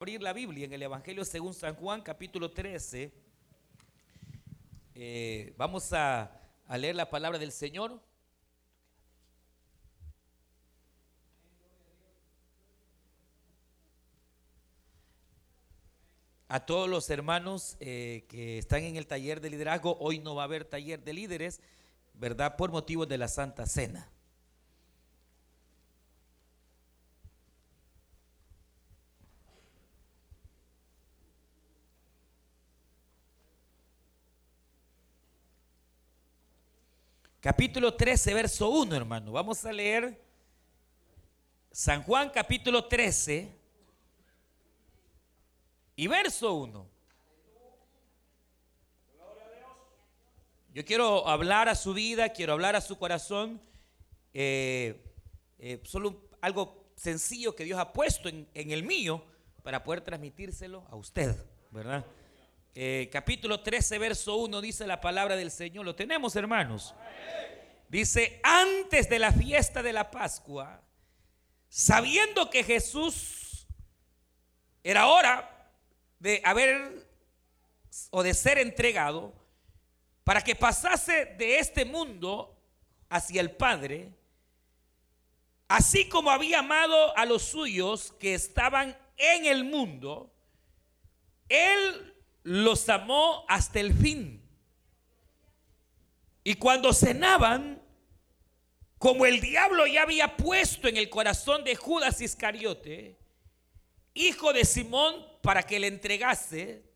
abrir la Biblia en el Evangelio según San Juan, capítulo 13. Eh, vamos a, leer la palabra del Señor. A todos los hermanos eh, que están en el taller de liderazgo, hoy no va a haber taller de líderes, ¿verdad? Por motivos de la Santa Cena. Capítulo 13, verso 1, hermano. Vamos a leer San Juan capítulo 13 y verso 1. Yo quiero hablar a su vida, quiero hablar a su corazón, eh, eh, solo algo sencillo que Dios ha puesto en, en el mío para poder transmitírselo a usted, ¿verdad? Eh, capítulo 13, verso 1 dice la palabra del Señor. Lo tenemos, hermanos. Dice, antes de la fiesta de la Pascua, sabiendo que Jesús era hora de haber o de ser entregado para que pasase de este mundo hacia el Padre, así como había amado a los suyos que estaban en el mundo, Él los amó hasta el fin. Y cuando cenaban, como el diablo ya había puesto en el corazón de Judas Iscariote, hijo de Simón, para que le entregase,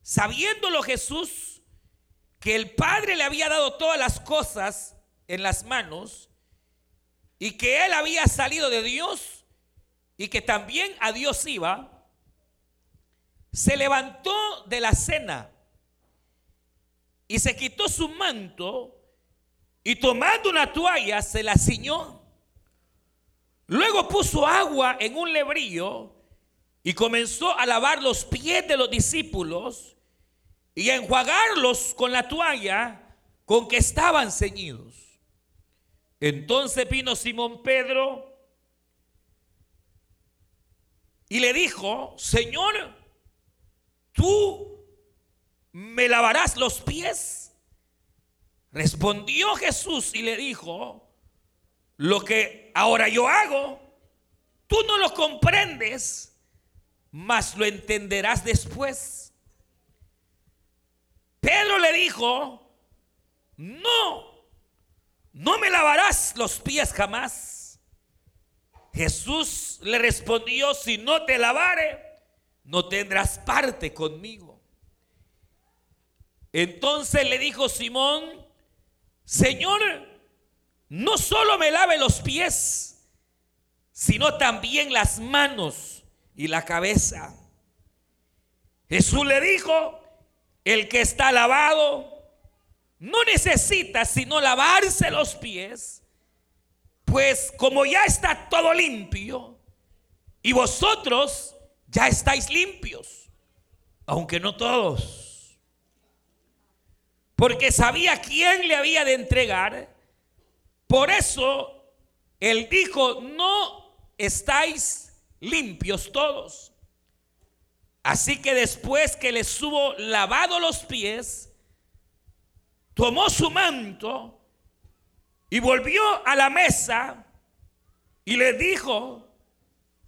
sabiéndolo Jesús, que el Padre le había dado todas las cosas en las manos, y que él había salido de Dios, y que también a Dios iba, se levantó de la cena y se quitó su manto y tomando una toalla se la ciñó. Luego puso agua en un lebrillo y comenzó a lavar los pies de los discípulos y a enjuagarlos con la toalla con que estaban ceñidos. Entonces vino Simón Pedro y le dijo, Señor, ¿tú me lavarás los pies? Respondió Jesús y le dijo, lo que ahora yo hago, tú no lo comprendes, mas lo entenderás después. Pedro le dijo, no, no me lavarás los pies jamás. Jesús le respondió, si no te lavare, no tendrás parte conmigo. Entonces le dijo Simón, Señor, no solo me lave los pies, sino también las manos y la cabeza. Jesús le dijo, el que está lavado no necesita sino lavarse los pies, pues como ya está todo limpio, y vosotros ya estáis limpios, aunque no todos. Porque sabía quién le había de entregar. Por eso él dijo, no estáis limpios todos. Así que después que les hubo lavado los pies, tomó su manto y volvió a la mesa y le dijo,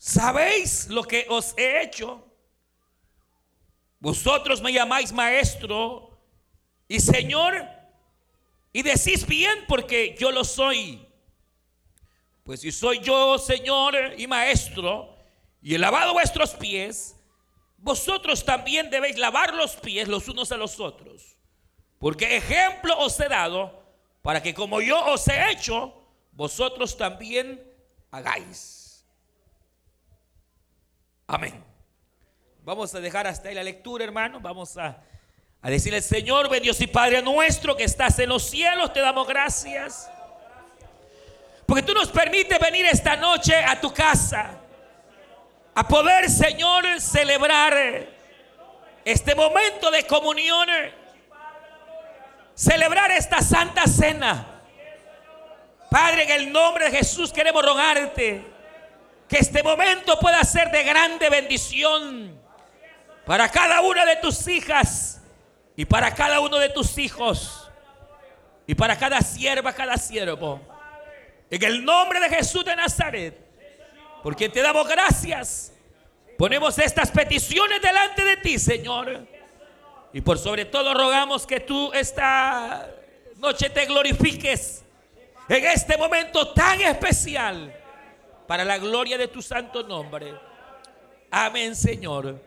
¿Sabéis lo que os he hecho? Vosotros me llamáis maestro y señor y decís bien porque yo lo soy. Pues si soy yo señor y maestro y he lavado vuestros pies, vosotros también debéis lavar los pies los unos a los otros. Porque ejemplo os he dado para que como yo os he hecho, vosotros también hagáis. Amén. Vamos a dejar hasta ahí la lectura, hermano. Vamos a, a decirle, Señor, ven Dios y Padre nuestro que estás en los cielos, te damos gracias. Porque tú nos permites venir esta noche a tu casa. A poder, Señor, celebrar este momento de comunión. Celebrar esta santa cena. Padre, en el nombre de Jesús queremos rogarte Que este momento pueda ser de grande bendición para cada una de tus hijas y para cada uno de tus hijos y para cada sierva, cada siervo. En el nombre de Jesús de Nazaret, porque te damos gracias. Ponemos estas peticiones delante de ti, Señor. Y por sobre todo rogamos que tú esta noche te glorifiques en este momento tan especial para la gloria de tu santo nombre. Amén, Señor.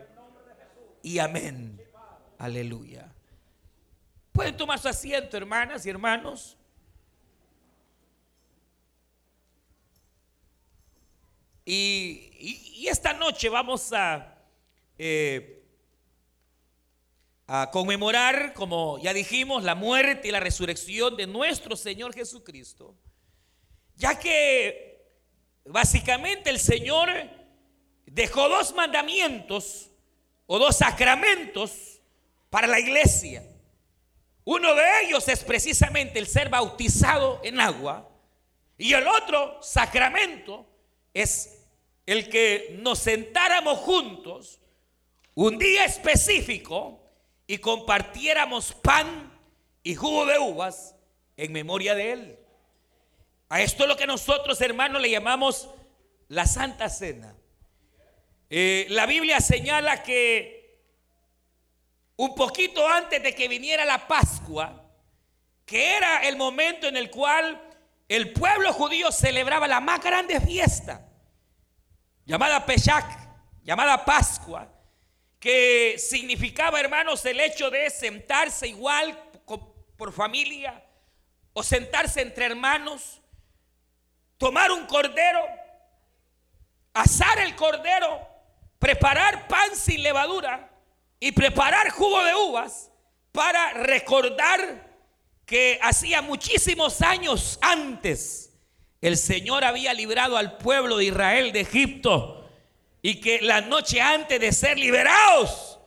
Y amén. Aleluya. Pueden tomar su asiento, hermanas y hermanos. Y, esta noche vamos a, eh, a conmemorar, como ya dijimos, la muerte y la resurrección de nuestro Señor Jesucristo. Ya que Básicamente el Señor dejó dos mandamientos o dos sacramentos para la iglesia. Uno de ellos es precisamente el ser bautizado en agua y el otro sacramento es el que nos sentáramos juntos un día específico y compartiéramos pan y jugo de uvas en memoria de Él. A esto es lo que nosotros, hermanos, le llamamos la Santa Cena. Eh, la Biblia señala que un poquito antes de que viniera la Pascua, que era el momento en el cual el pueblo judío celebraba la más grande fiesta, llamada Pesach, llamada Pascua, que significaba, hermanos, el hecho de sentarse igual por familia o sentarse entre hermanos tomar un cordero, asar el cordero, preparar pan sin levadura y preparar jugo de uvas para recordar que hacía muchísimos años antes el Señor había librado al pueblo de Israel de Egipto y que la noche antes de ser liberados,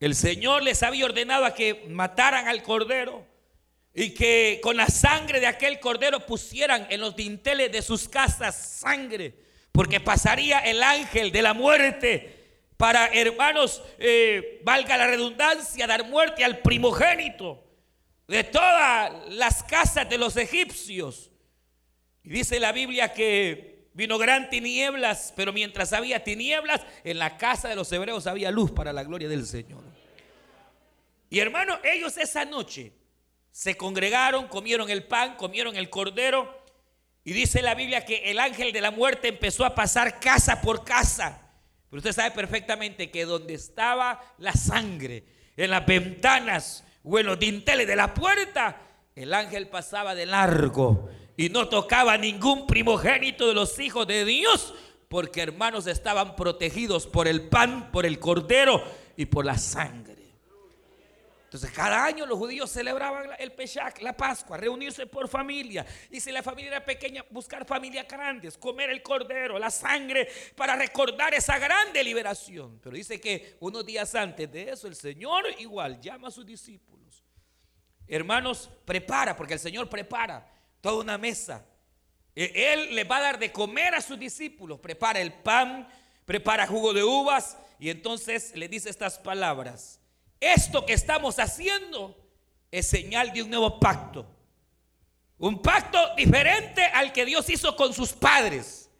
el Señor les había ordenado a que mataran al cordero y que con la sangre de aquel cordero pusieran en los dinteles de sus casas sangre, porque pasaría el ángel de la muerte para, hermanos, eh, valga la redundancia, dar muerte al primogénito de todas las casas de los egipcios. Y dice la Biblia que vino gran tinieblas, pero mientras había tinieblas, en la casa de los hebreos había luz para la gloria del Señor. Y hermanos, ellos esa noche se congregaron, comieron el pan, comieron el cordero. Y dice la Biblia que el ángel de la muerte empezó a pasar casa por casa. Pero usted sabe perfectamente que donde estaba la sangre, en las ventanas o en los dinteles de la puerta, el ángel pasaba de largo y no tocaba ningún primogénito de los hijos de Dios, porque hermanos estaban protegidos por el pan, por el cordero y por la sangre. Entonces, cada año los judíos celebraban el Pesach, la Pascua, reunirse por familia. Y si la familia era pequeña, buscar familias grandes, comer el cordero, la sangre, para recordar esa grande liberación. Pero dice que unos días antes de eso, el Señor igual llama a sus discípulos. Hermanos, prepara, porque el Señor prepara toda una mesa. E, Él le va a dar de comer a sus discípulos. Prepara el pan, prepara jugo de uvas y entonces le dice estas palabras esto que estamos haciendo es señal de un nuevo pacto. Un pacto diferente al que Dios hizo con sus padres.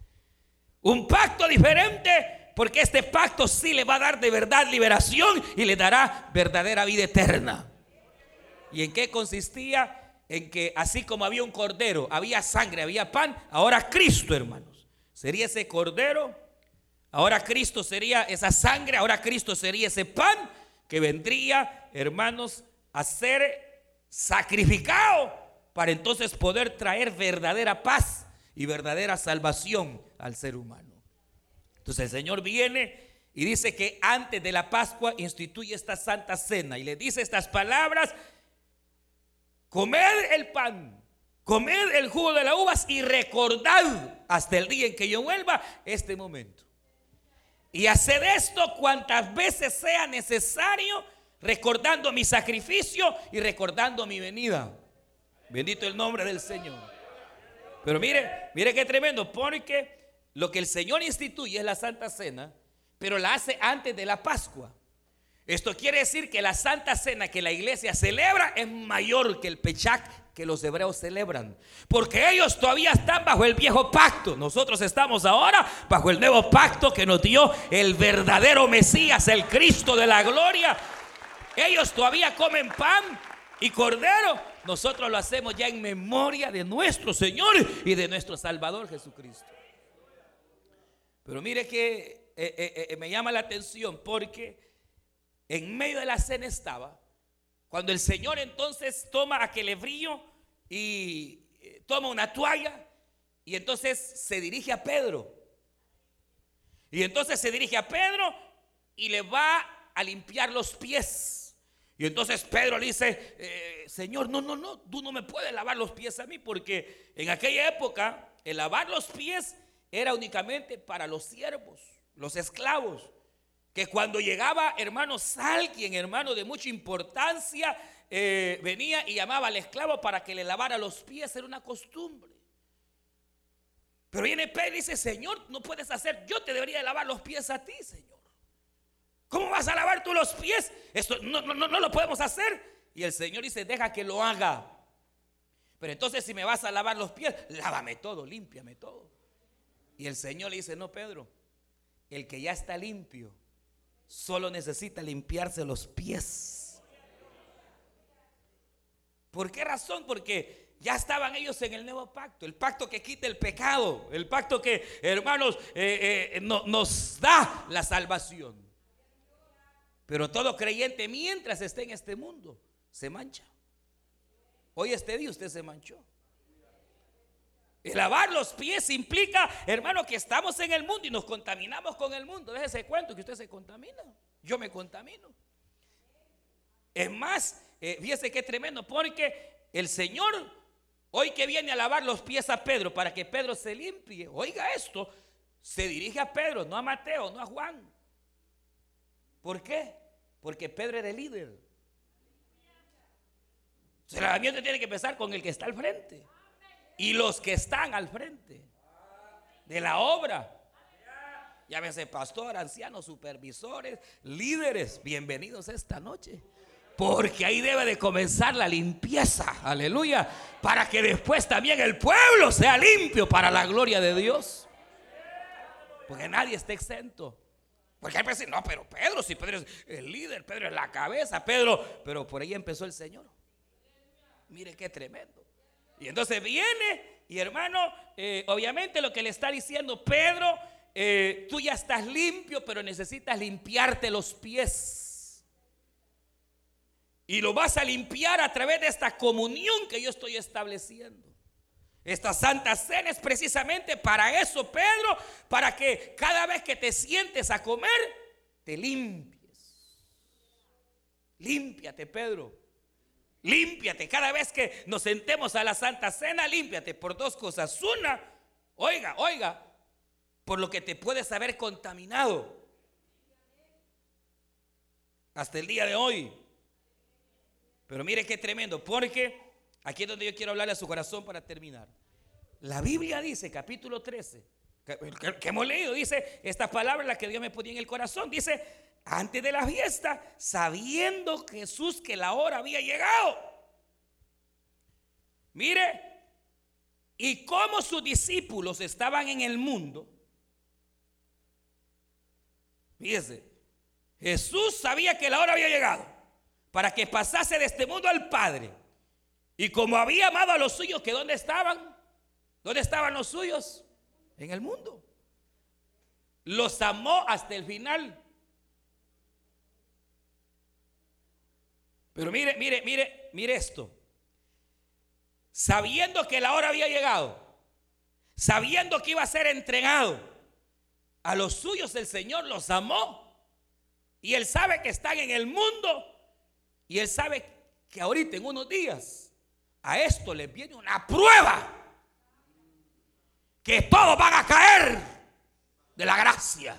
Un pacto diferente porque este pacto sí le va a dar de verdad liberación y le dará verdadera vida eterna. ¿Y en qué consistía? En que así como había un cordero, había sangre, había pan, ahora Cristo, hermanos, sería ese cordero, ahora Cristo sería esa sangre, ahora Cristo sería ese pan que vendría, hermanos, a ser sacrificado para entonces poder traer verdadera paz y verdadera salvación al ser humano. Entonces el Señor viene y dice que antes de la Pascua instituye esta santa cena y le dice estas palabras, comed el pan, comed el jugo de las uvas y recordad hasta el día en que yo vuelva este momento. Y hacer esto cuantas veces sea necesario, recordando mi sacrificio y recordando mi venida. Bendito el nombre del Señor. Pero mire, mire qué tremendo, porque lo que el Señor instituye es la Santa Cena, pero la hace antes de la Pascua. Esto quiere decir que la Santa Cena que la iglesia celebra es mayor que el Pechak que los hebreos celebran. Porque ellos todavía están bajo el viejo pacto. Nosotros estamos ahora bajo el nuevo pacto que nos dio el verdadero Mesías, el Cristo de la gloria. Ellos todavía comen pan y cordero. Nosotros lo hacemos ya en memoria de nuestro Señor y de nuestro Salvador Jesucristo. Pero mire que eh, eh, eh, me llama la atención porque en medio de la cena estaba cuando el Señor entonces toma aquel brillo y eh, toma una toalla y entonces se dirige a Pedro. Y entonces se dirige a Pedro y le va a limpiar los pies. Y entonces Pedro le dice, eh, Señor, no, no, no, tú no me puedes lavar los pies a mí porque en aquella época el lavar los pies era únicamente para los siervos, los esclavos que cuando llegaba, hermanos, alguien, hermano de mucha importancia, eh, venía y llamaba al esclavo para que le lavara los pies, era una costumbre. Pero viene Pedro y dice, Señor, no puedes hacer, yo te debería lavar los pies a ti, Señor. ¿Cómo vas a lavar tú los pies? Esto no, no, no, no lo podemos hacer. Y el Señor dice, deja que lo haga. Pero entonces si me vas a lavar los pies, lávame todo, límpiame todo. Y el Señor le dice, no, Pedro, el que ya está limpio solo necesita limpiarse los pies. ¿Por qué razón? Porque ya estaban ellos en el nuevo pacto, el pacto que quita el pecado, el pacto que, hermanos, eh, eh, nos da la salvación. Pero todo creyente mientras esté en este mundo se mancha. Hoy este día usted se manchó. El lavar los pies implica, hermano, que estamos en el mundo y nos contaminamos con el mundo. Déjese cuento que usted se contamina. Yo me contamino. Es más, eh, fíjese qué tremendo, porque el Señor, hoy que viene a lavar los pies a Pedro para que Pedro se limpie, oiga esto, se dirige a Pedro, no a Mateo, no a Juan. ¿Por qué? Porque Pedro era el líder. El lavamiento tiene que empezar con el que está al frente y los que están al frente de la obra. Llámese pastor, ancianos, supervisores, líderes, bienvenidos esta noche. Porque ahí debe de comenzar la limpieza, aleluya, para que después también el pueblo sea limpio para la gloria de Dios. Porque nadie está exento. Porque hay veces, no, pero Pedro, si Pedro es el líder, Pedro es la cabeza, Pedro, pero por ahí empezó el Señor. Mire qué tremendo. Y entonces viene y hermano, eh, obviamente lo que le está diciendo Pedro, eh, tú ya estás limpio, pero necesitas limpiarte los pies. Y lo vas a limpiar a través de esta comunión que yo estoy estableciendo. Esta santa cena es precisamente para eso, Pedro, para que cada vez que te sientes a comer, te limpies. Límpiate, Pedro. Límpiate. Cada vez que nos sentemos a la Santa Cena, límpiate por dos cosas. Una, oiga, oiga, por lo que te puedes haber contaminado hasta el día de hoy. Pero mire qué tremendo, porque aquí es donde yo quiero hablarle a su corazón para terminar. La Biblia dice, capítulo 13, que, hemos leído, dice esta palabra la que Dios me ponía en el corazón, dice, antes de la fiesta, sabiendo Jesús que la hora había llegado. Mire, y como sus discípulos estaban en el mundo, fíjese, Jesús sabía que la hora había llegado para que pasase de este mundo al Padre. Y como había amado a los suyos, que dónde estaban? ¿Dónde estaban los suyos? En el mundo. Los amó hasta el final. Pero mire, mire, mire, mire esto. Sabiendo que la hora había llegado, sabiendo que iba a ser entregado, a los suyos el Señor los amó. Y Él sabe que están en el mundo. Y Él sabe que ahorita en unos días a esto les viene una prueba. Que todos van a caer de la gracia.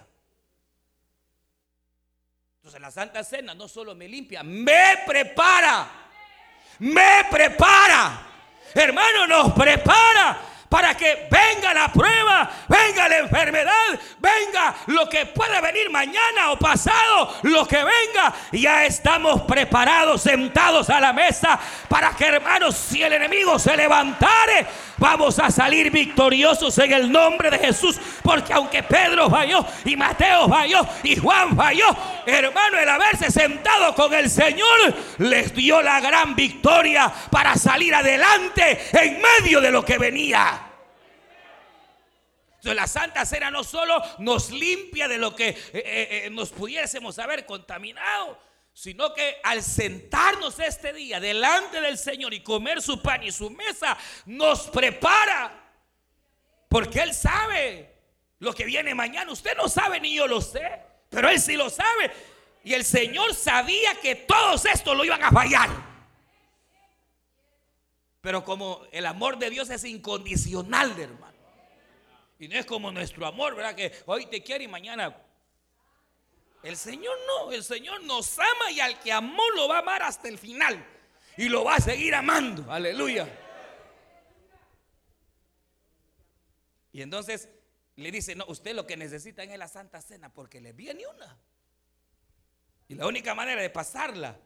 Entonces la Santa Cena no solo me limpia, me prepara. Me prepara. Hermano, nos prepara para que venga la prueba, venga la enfermedad, venga lo que pueda venir mañana o pasado, lo que venga. Ya estamos preparados, sentados a la mesa para que hermanos, si el enemigo se levantare, vamos a salir victoriosos en el nombre de Jesús. Porque aunque Pedro falló y Mateo falló y Juan falló, hermano, el haberse sentado con el Señor les dio la gran victoria para salir adelante en medio de lo que venía. Entonces la Santa Cena no solo nos limpia de lo que eh, eh, eh, nos pudiésemos haber contaminado, sino que al sentarnos este día delante del Señor y comer su pan y su mesa, nos prepara. Porque Él sabe lo que viene mañana. Usted no sabe ni yo lo sé, pero Él sí lo sabe. Y el Señor sabía que todos estos lo iban a fallar. Pero como el amor de Dios es incondicional, hermano. Y no es como nuestro amor, ¿verdad? Que hoy te quiere y mañana el Señor no, el Señor nos ama y al que amó lo va a amar hasta el final. Y lo va a seguir amando. Aleluya. Y entonces le dice, no, usted lo que necesita es la Santa Cena porque le viene una. Y la única manera de pasarla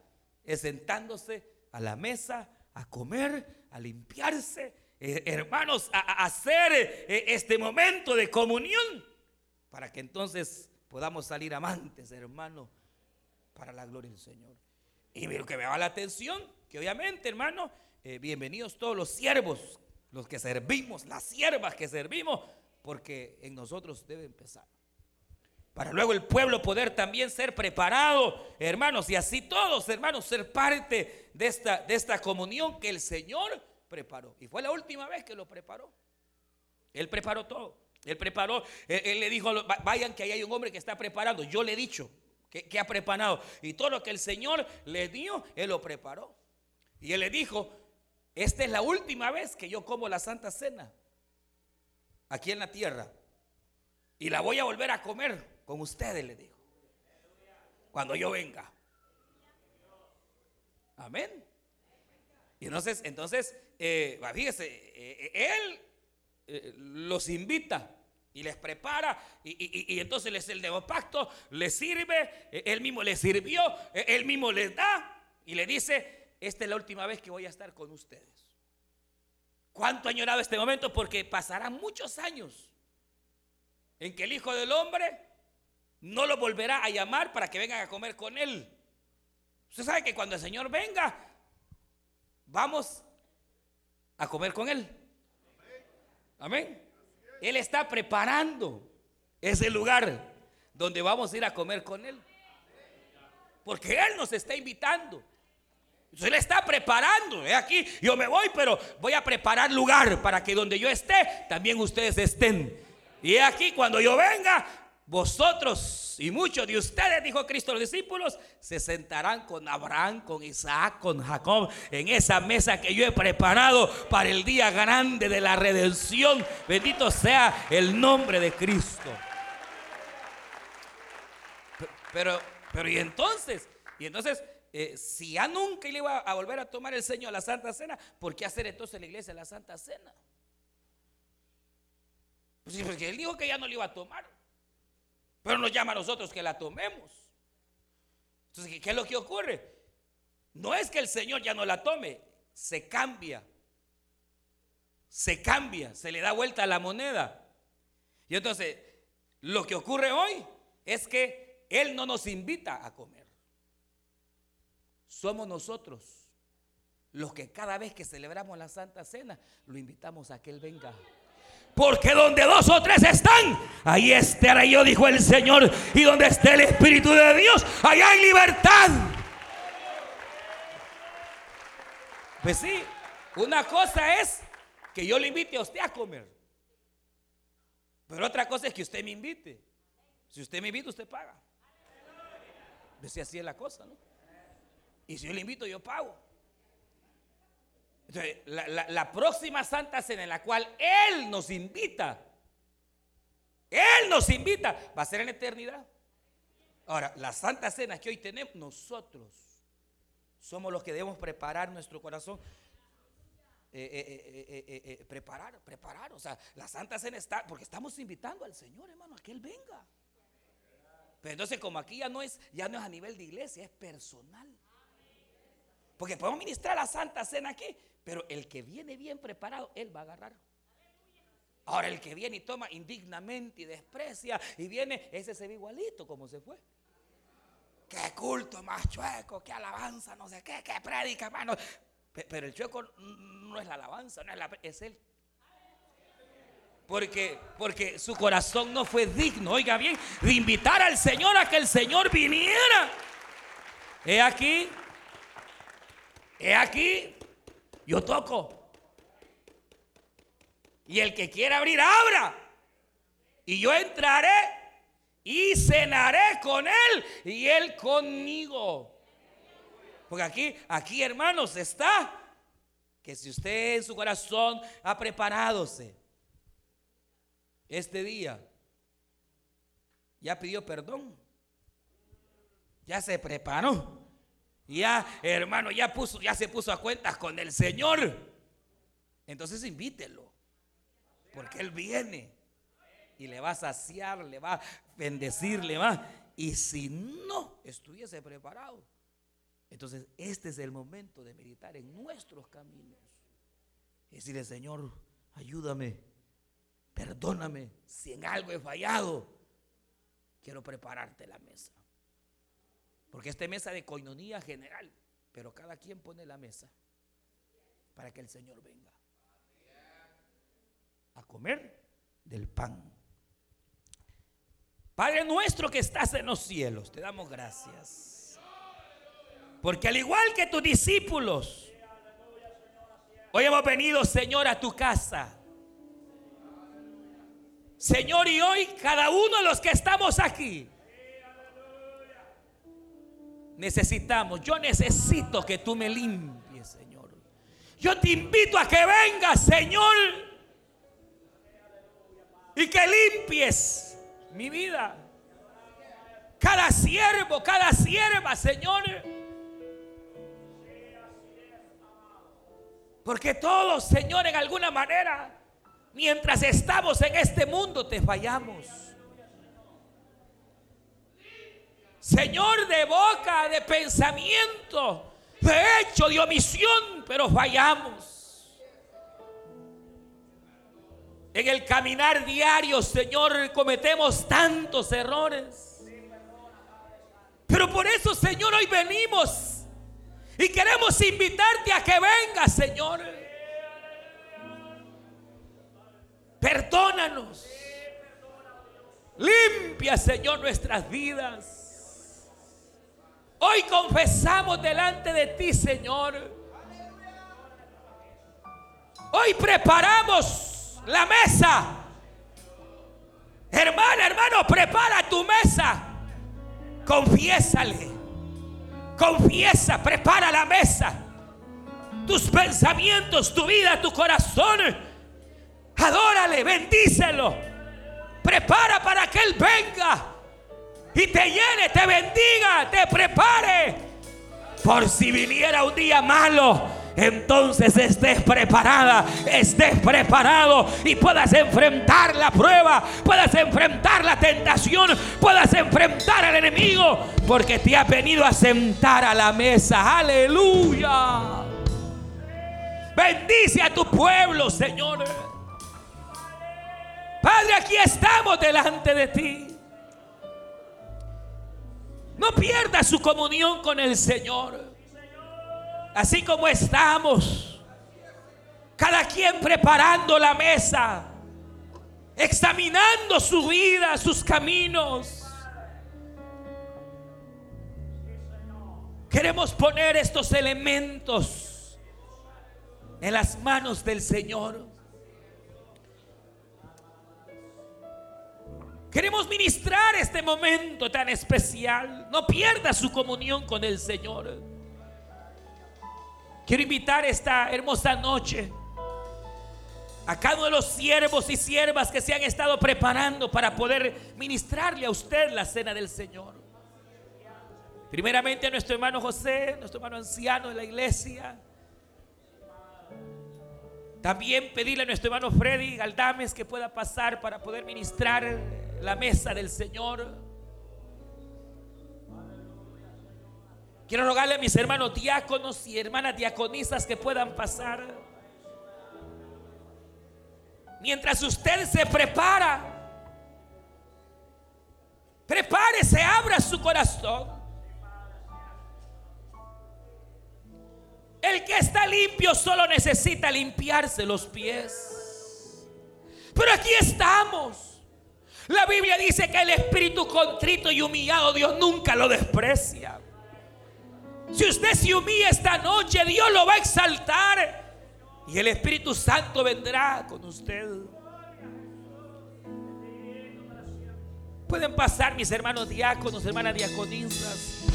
es sentándose a la mesa, a comer, a limpiarse, eh, hermanos, a, hacer eh, este momento de comunión para que entonces podamos salir amantes, hermano, para la gloria del Señor. Y lo que me va la atención, que obviamente, hermano, eh, bienvenidos todos los siervos, los que servimos, las siervas que servimos, porque en nosotros debe empezar. Para luego el pueblo poder también ser preparado, hermanos, y así todos, hermanos, ser parte de esta, de esta comunión que el Señor preparó. Y fue la última vez que lo preparó. Él preparó todo. Él preparó, él, le dijo, vayan que ahí hay un hombre que está preparando. Yo le he dicho que, ha preparado. Y todo lo que el Señor le dio, Él lo preparó. Y Él le dijo, esta es la última vez que yo como la Santa Cena aquí en la tierra. Y la voy a volver a comer con ustedes, le dijo. Cuando yo venga. Amén. Y entonces, entonces, eh, fíjese, eh, él eh, los invita y les prepara y, entonces les el nuevo pacto les sirve, eh, él mismo les sirvió, eh, él mismo les da y le dice, esta es la última vez que voy a estar con ustedes. ¿Cuánto ha añorado este momento? Porque pasarán muchos años en que el Hijo del Hombre no lo volverá a llamar para que vengan a comer con él. Usted sabe que cuando el Señor venga, vamos a comer con él. Amén. Él está preparando ese lugar donde vamos a ir a comer con Él. Porque Él nos está invitando. Él está preparando. Aquí yo me voy, pero voy a preparar lugar para que donde yo esté, también ustedes estén. Y aquí cuando yo venga, vosotros y muchos de ustedes, dijo Cristo a los discípulos, se sentarán con Abraham, con Isaac, con Jacob, en esa mesa que yo he preparado para el día grande de la redención. Bendito sea el nombre de Cristo. Pero, pero y entonces, y entonces, eh, si ya nunca le iba a volver a tomar el Señor la Santa Cena, ¿por qué hacer entonces la iglesia la Santa Cena? Pues porque él dijo que ya no le iba a tomar. Pero nos llama a nosotros que la tomemos. Entonces, ¿qué es lo que ocurre? No es que el Señor ya no la tome, se cambia. Se cambia, se le da vuelta la moneda. Y entonces, lo que ocurre hoy es que Él no nos invita a comer. Somos nosotros los que cada vez que celebramos la Santa Cena, lo invitamos a que Él venga. Porque donde dos o tres están, ahí estaré yo, dijo el Señor. Y donde esté el Espíritu de Dios, allá hay libertad. Pues sí, una cosa es que yo le invite a usted a comer. Pero otra cosa es que usted me invite. Si usted me invita, usted paga. Pues así es la cosa, ¿no? Y si yo le invito, yo pago la, próxima Santa Cena en la cual Él nos invita, Él nos invita, va a ser en la eternidad. Ahora, la Santa Cena que hoy tenemos, nosotros somos los que debemos preparar nuestro corazón. preparar, preparar. O sea, la Santa Cena está, porque estamos invitando al Señor, hermano, a que Él venga. Pero entonces como aquí ya no es, ya no es a nivel de iglesia, es personal. Porque podemos ministrar la Santa Cena aquí, pero el que viene bien preparado, él va a agarrar. Ahora el que viene y toma indignamente y desprecia y viene, ese se ve igualito como se fue. Qué culto más chueco, qué alabanza, no sé qué, qué predica, hermano. Pero el chueco no es la alabanza, es él. Porque, porque su corazón no fue digno, oiga bien, de invitar al Señor a que el Señor viniera. He aquí, he aquí, yo toco. Y el que quiera abrir, abra. Y yo entraré y cenaré con él y él conmigo. Porque aquí, aquí hermanos, está que si usted en su corazón ha preparadose este día, ya pidió perdón, ya se preparó, ya hermano, ya puso, ya se puso a cuentas con el Señor. Entonces invítelo, porque Él viene y le va a saciar, le va a bendecir, le va. Y si no estuviese preparado, entonces este es el momento de meditar en nuestros caminos. Y decirle, Señor, ayúdame perdóname si en algo he fallado. Quiero prepararte la mesa. Porque esta mesa de coinonía general, pero cada quien pone la mesa para que el Señor venga a comer del pan. Padre nuestro que estás en los cielos, te damos gracias. Porque al igual que tus discípulos, hoy hemos venido, Señor, a tu casa Señor, y hoy cada uno de los que estamos aquí necesitamos, yo necesito que tú me limpies, Señor. Yo te invito a que vengas, Señor, y que limpies mi vida. Cada siervo, cada sierva, Señor. Porque todos, Señor, en alguna manera Mientras estamos en este mundo te fallamos. Señor, de boca, de pensamiento, de hecho, de omisión, pero fallamos. En el caminar diario, Señor, cometemos tantos errores. Pero por eso, Señor, hoy venimos y queremos invitarte a que vengas, Señor. Perdónanos. Limpia, Señor, nuestras vidas. Hoy confesamos delante de ti, Señor. Hoy preparamos la mesa. Hermana, hermano, prepara tu mesa. Confiésale. Confiesa, prepara la mesa. Tus pensamientos, tu vida, tu corazón Adórale, bendícelo. Prepara para que Él venga y te llene, te bendiga, te prepare. Por si viniera un día malo, entonces estés preparada, estés preparado y puedas enfrentar la prueba, puedas enfrentar la tentación, puedas enfrentar al enemigo, porque te ha venido a sentar a la mesa. Aleluya. Bendice a tu pueblo, Señor. Padre, aquí estamos delante de ti. No pierda su comunión con el Señor. Así como estamos, cada quien preparando la mesa, examinando su vida, sus caminos. Queremos poner estos elementos en las manos del Señor. Queremos ministrar este momento tan especial. No pierda su comunión con el Señor. Quiero invitar esta hermosa noche a cada uno de los siervos y siervas que se han estado preparando para poder ministrarle a usted la cena del Señor. Primeramente a nuestro hermano José, nuestro hermano anciano de la iglesia. También pedirle a nuestro hermano Freddy Galdames que pueda pasar para poder ministrar la mesa del Señor. Quiero rogarle a mis hermanos diáconos y hermanas diaconisas que puedan pasar. Mientras usted se prepara, prepárese, abra su corazón. El que está limpio solo necesita limpiarse los pies. Pero aquí estamos. La Biblia dice que el espíritu contrito y humillado Dios nunca lo desprecia. Si usted se humilla esta noche, Dios lo va a exaltar. Y el Espíritu Santo vendrá con usted. Pueden pasar mis hermanos diáconos, hermanas diaconisas.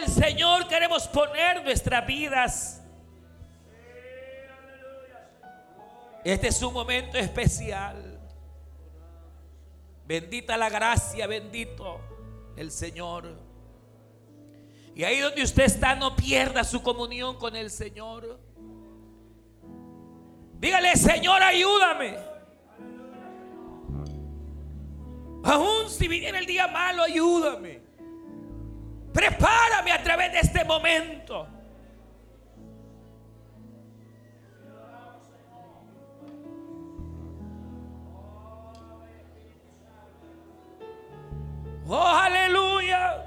Del Señor queremos poner nuestras vidas. Este es un momento especial. Bendita la gracia, bendito el Señor. Y ahí donde usted está, no pierda su comunión con el Señor. Dígale, Señor, ayúdame. Aún si viniera el día malo, ayúdame. Prepárame a través de este momento. Oh, aleluya.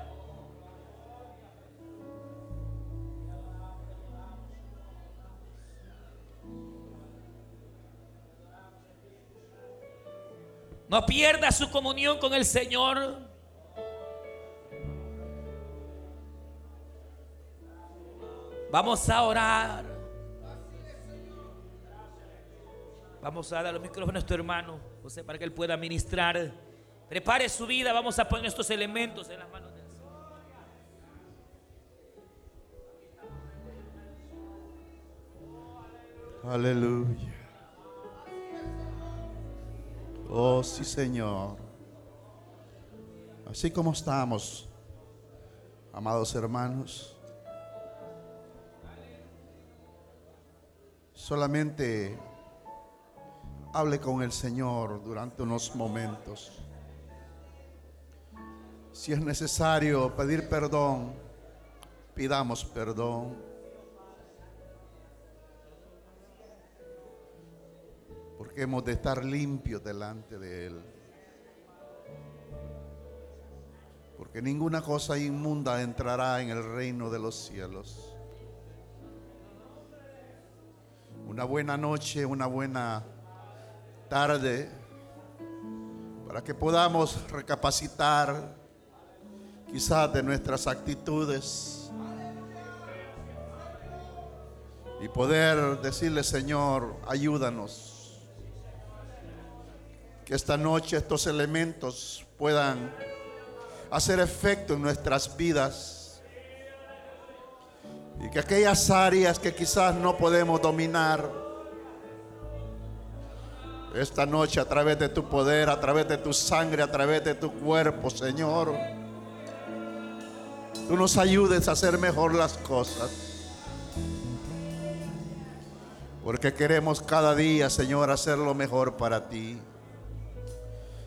No pierda su comunión con el Señor. Vamos a orar. Vamos a dar los micrófonos a nuestro hermano José para que él pueda ministrar. Prepare su vida. Vamos a poner estos elementos en las manos del Señor. Aleluya. Oh, sí, Señor. Así como estamos, amados hermanos. Solamente hable con el Señor durante unos momentos. Si es necesario pedir perdón, pidamos perdón. Porque hemos de estar limpios delante de Él. Porque ninguna cosa inmunda entrará en el reino de los cielos. Una buena noche, una buena tarde, para que podamos recapacitar quizás de nuestras actitudes y poder decirle, Señor, ayúdanos, que esta noche estos elementos puedan hacer efecto en nuestras vidas y que aquellas áreas que quizás no podemos dominar, esta noche a través de tu poder, a través de tu sangre, a través de tu cuerpo, Señor, tú nos ayudes a hacer mejor las cosas. Porque queremos cada día, Señor, hacerlo mejor para ti.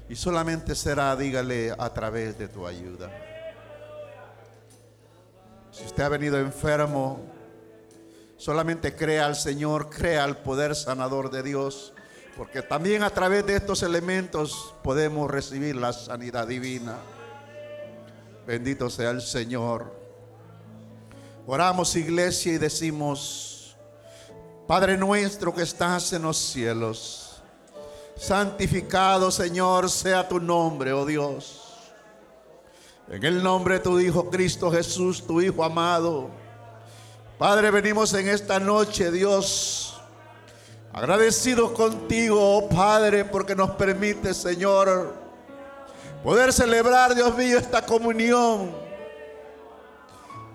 Y solamente será, dígale, a través de tu ayuda. Si usted ha venido enfermo, solamente crea al Señor, crea al poder sanador de Dios, porque también a través de estos elementos podemos recibir la sanidad divina. Bendito sea el Señor. Oramos iglesia y decimos, Padre nuestro que estás en los cielos, santificado Señor sea tu nombre, oh Dios. En el nombre de tu Hijo Cristo Jesús, tu Hijo amado. Padre, venimos en esta noche, Dios, agradecidos contigo, oh Padre, porque nos permite, Señor, poder celebrar, Dios mío, esta comunión.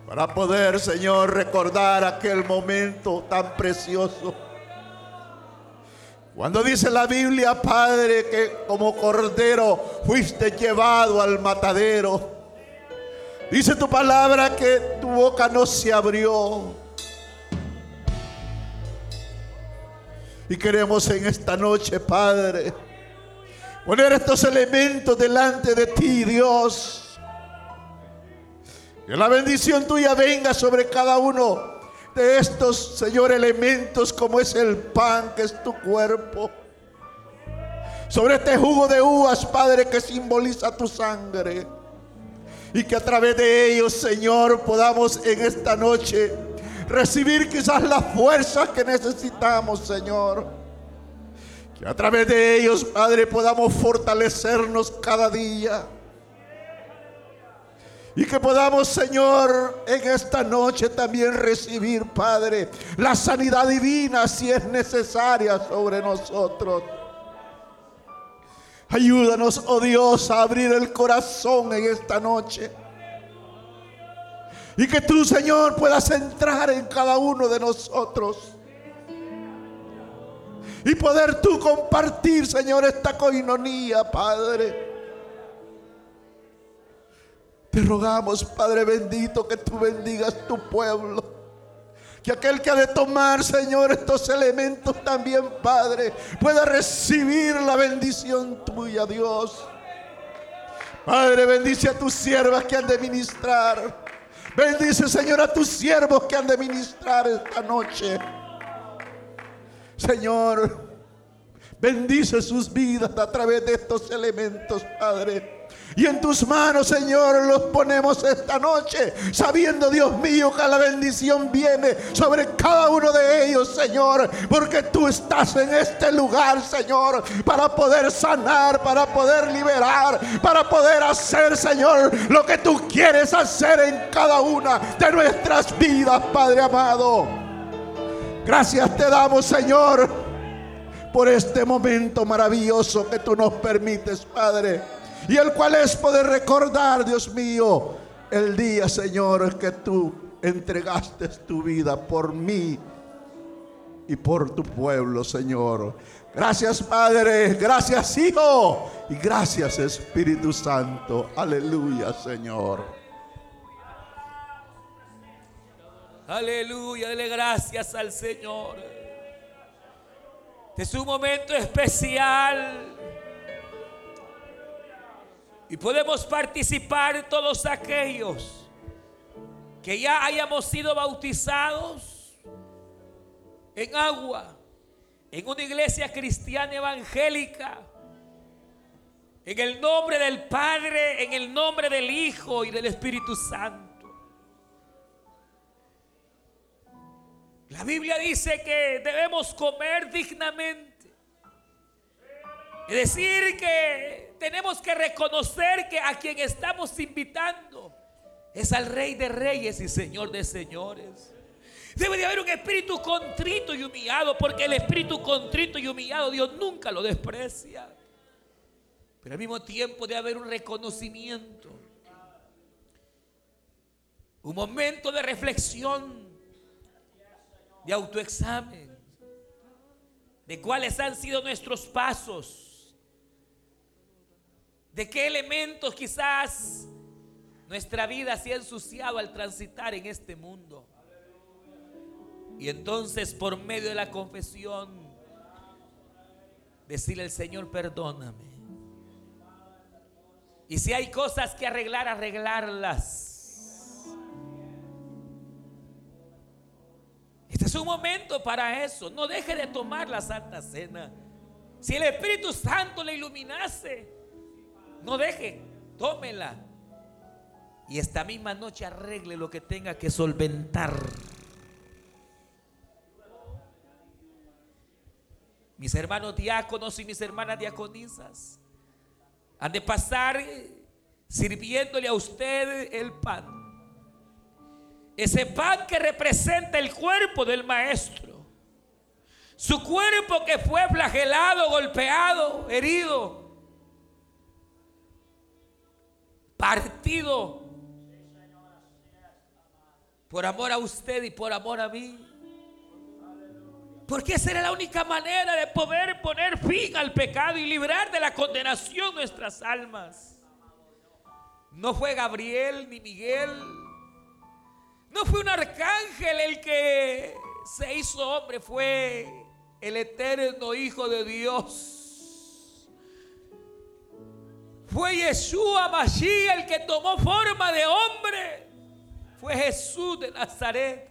Para poder, Señor, recordar aquel momento tan precioso Cuando dice la Biblia, Padre, que como cordero fuiste llevado al matadero. Dice tu palabra que tu boca no se abrió. Y queremos en esta noche, Padre, poner estos elementos delante de ti, Dios. Que la bendición tuya venga sobre cada uno de estos, Señor, elementos como es el pan, que es tu cuerpo. Sobre este jugo de uvas, Padre, que simboliza tu sangre. Y que a través de ellos, Señor, podamos en esta noche recibir quizás las fuerzas que necesitamos, Señor. Que a través de ellos, Padre, podamos fortalecernos cada día. Y que podamos, Señor, en esta noche también recibir, Padre, la sanidad divina si es necesaria sobre nosotros. Ayúdanos, oh Dios, a abrir el corazón en esta noche. Y que tú, Señor, puedas entrar en cada uno de nosotros. Y poder tú compartir, Señor, esta coinonía, Padre. Te rogamos, Padre bendito, que tú bendigas tu pueblo. Que aquel que ha de tomar, Señor, estos elementos también, Padre, pueda recibir la bendición tuya, Dios. Padre, bendice a tus siervas que han de ministrar. Bendice, Señor, a tus siervos que han de ministrar esta noche. Señor, bendice sus vidas a través de estos elementos, Padre. Y en tus manos, Señor, los ponemos esta noche, sabiendo, Dios mío, que la bendición viene sobre cada uno de ellos, Señor, porque tú estás en este lugar, Señor, para poder sanar, para poder liberar, para poder hacer, Señor, lo que tú quieres hacer en cada una de nuestras vidas, Padre amado. Gracias te damos, Señor, por este momento maravilloso que tú nos permites, Padre y el cual es poder recordar, Dios mío, el día, Señor, que tú entregaste tu vida por mí y por tu pueblo, Señor. Gracias, Padre. Gracias, Hijo. Y gracias, Espíritu Santo. Aleluya, Señor. Aleluya. Dele gracias al Señor. Es un momento especial y podemos participar todos aquellos que ya hayamos sido bautizados en agua, en una iglesia cristiana evangélica, en el nombre del Padre, en el nombre del Hijo y del Espíritu Santo. La Biblia dice que debemos comer dignamente. Es decir, que tenemos que reconocer que a quien estamos invitando es al Rey de Reyes y Señor de Señores. Debe de haber un espíritu contrito y humillado, porque el espíritu contrito y humillado Dios nunca lo desprecia. Pero al mismo tiempo debe haber un reconocimiento, un momento de reflexión, de autoexamen, de cuáles han sido nuestros pasos ¿De qué elementos quizás nuestra vida se ha ensuciado al transitar en este mundo? Y entonces por medio de la confesión, decirle al Señor, perdóname. Y si hay cosas que arreglar, arreglarlas. Este es un momento para eso. No deje de tomar la Santa Cena. Si el Espíritu Santo le iluminase, no deje, tómela. Y esta misma noche arregle lo que tenga que solventar. Mis hermanos diáconos y mis hermanas diaconisas han de pasar sirviéndole a usted el pan. Ese pan que representa el cuerpo del maestro. Su cuerpo que fue flagelado, golpeado, herido partido por amor a usted y por amor a mí. Porque esa era la única manera de poder poner fin al pecado y librar de la condenación nuestras almas. No fue Gabriel ni Miguel. No fue un arcángel el que se hizo hombre. Fue el eterno Hijo de Dios. Fue Yeshua Mashiach el que tomó forma de hombre. Fue Jesús de Nazaret.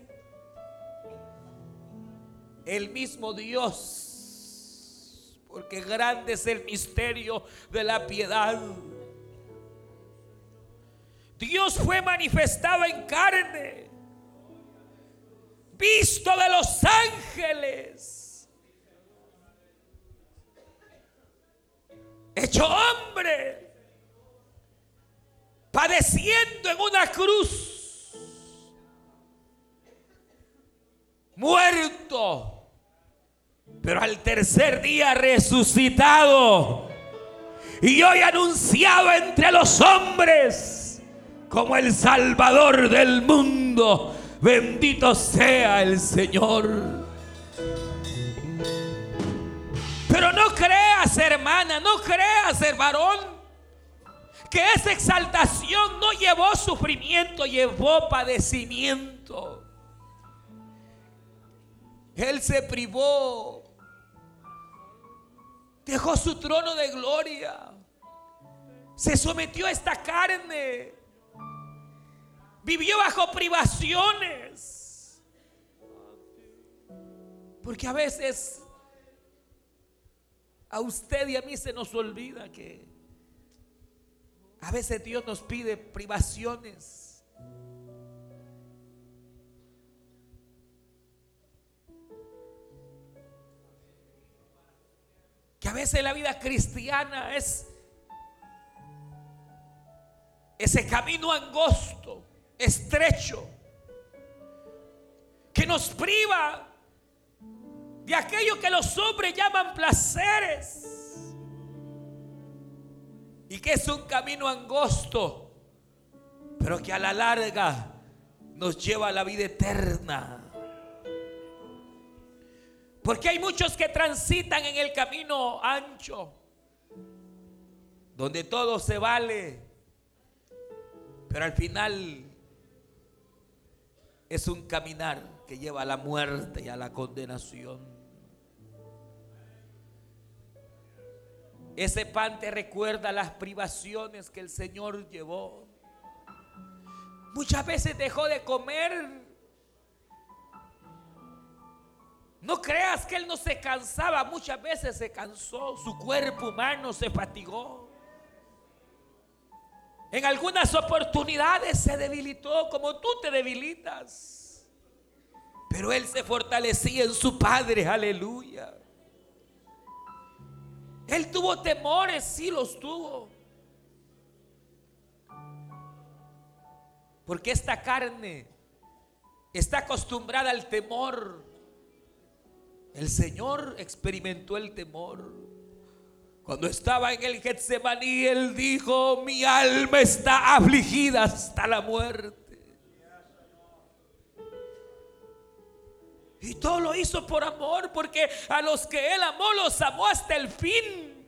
El mismo Dios. Porque grande es el misterio de la piedad. Dios fue manifestado en carne, visto de los ángeles, hecho hombre, padeciendo en una cruz, muerto, pero al tercer día resucitado y hoy anunciado entre los hombres como el Salvador del mundo. Bendito sea el Señor. Pero no creas, hermana, no creas, varón, que esa exaltación no llevó sufrimiento, llevó padecimiento. Él se privó, dejó su trono de gloria, se sometió a esta carne Vivió bajo privaciones. Porque a veces a usted y a mí se nos olvida que a veces Dios nos pide privaciones. Que a veces la vida cristiana es ese camino angosto estrecho que nos priva de aquello que los hombres llaman placeres y que es un camino angosto, pero que a la larga nos lleva a la vida eterna. Porque hay muchos que transitan en el camino ancho, donde todo se vale, pero al final es un caminar que lleva a la muerte y a la condenación. Ese pan te recuerda las privaciones que el Señor llevó. Muchas veces dejó de comer. No creas que Él no se cansaba, muchas veces se cansó, su cuerpo humano se fatigó. En algunas oportunidades se debilitó como tú te debilitas. Pero Él se fortalecía en su Padre, aleluya. Él tuvo temores, sí los tuvo. Porque esta carne está acostumbrada al temor. El Señor experimentó el temor. Cuando estaba en el Getsemaní, él dijo, mi alma está afligida hasta la muerte. Y todo lo hizo por amor, porque a los que él amó, los amó hasta el fin.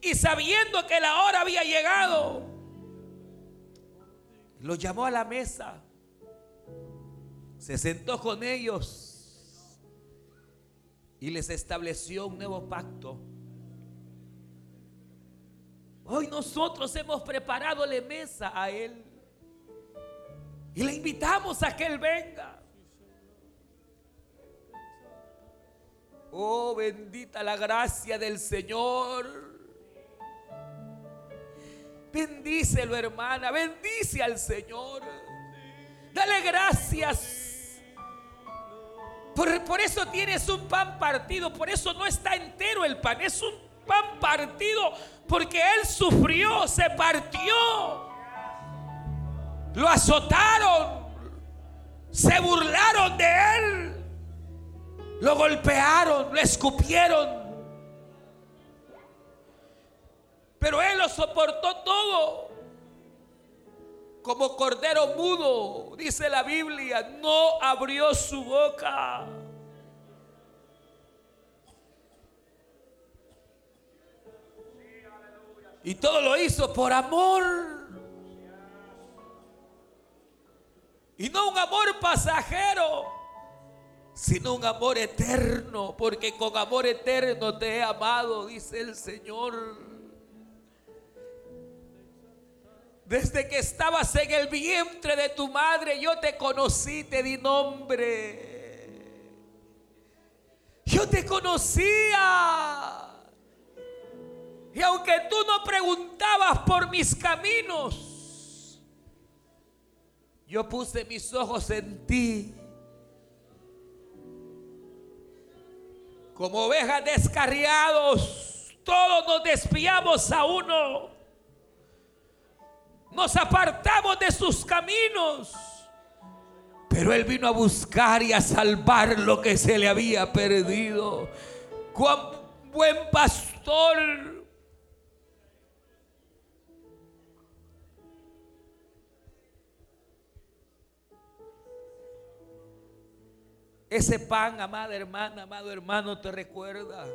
Y sabiendo que la hora había llegado, los llamó a la mesa. Se sentó con ellos y les estableció un nuevo pacto. Hoy nosotros hemos preparado la mesa a Él y le invitamos a que Él venga. Oh, bendita la gracia del Señor. Bendícelo, hermana. Bendice al Señor. Dale gracias por, eso tienes un pan partido, por eso no está entero el pan, es un pan partido, porque Él sufrió, se partió. Lo azotaron, se burlaron de Él, lo golpearon, lo escupieron. Pero él lo soportó todo. Como cordero mudo, dice la Biblia, no abrió su boca. Y todo lo hizo por amor. Y no un amor pasajero sino un amor eterno, porque con amor eterno te he amado, dice el Señor. Desde que estabas en el vientre de tu madre, yo te conocí, te di nombre. Yo te conocía. Y aunque tú no preguntabas por mis caminos, yo puse mis ojos en ti. Como ovejas descarriados, todos nos desviamos a uno. Nos apartamos de sus caminos. Pero Él vino a buscar y a salvar lo que se le había perdido. Cuán buen pastor Ese pan, amada hermana, amado hermano, te recuerda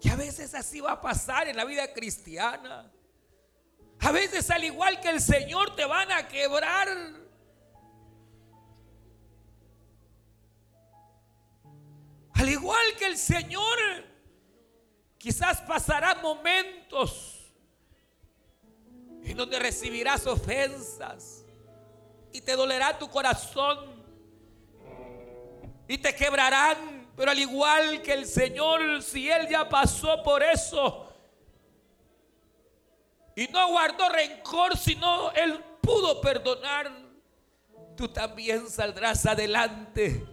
que a veces así va a pasar en la vida cristiana. A veces al igual que el Señor te van a quebrar. Al igual que el Señor, quizás pasará momentos en donde recibirás ofensas y te dolerá tu corazón y te quebrarán. Pero al igual que el Señor, si Él ya pasó por eso y no guardó rencor, sino Él pudo perdonar, tú también saldrás adelante.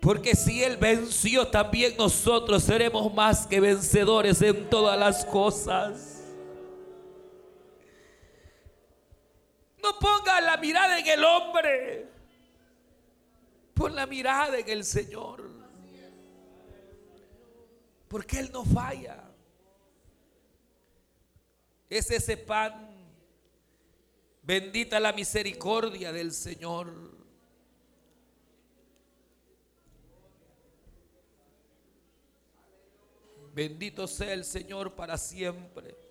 Porque si Él venció, también nosotros seremos más que vencedores en todas las cosas. No ponga la mirada en el hombre. Pon la mirada en el Señor. Porque Él no falla. Es ese pan. Bendita la misericordia del Señor. Bendito sea el Señor para siempre.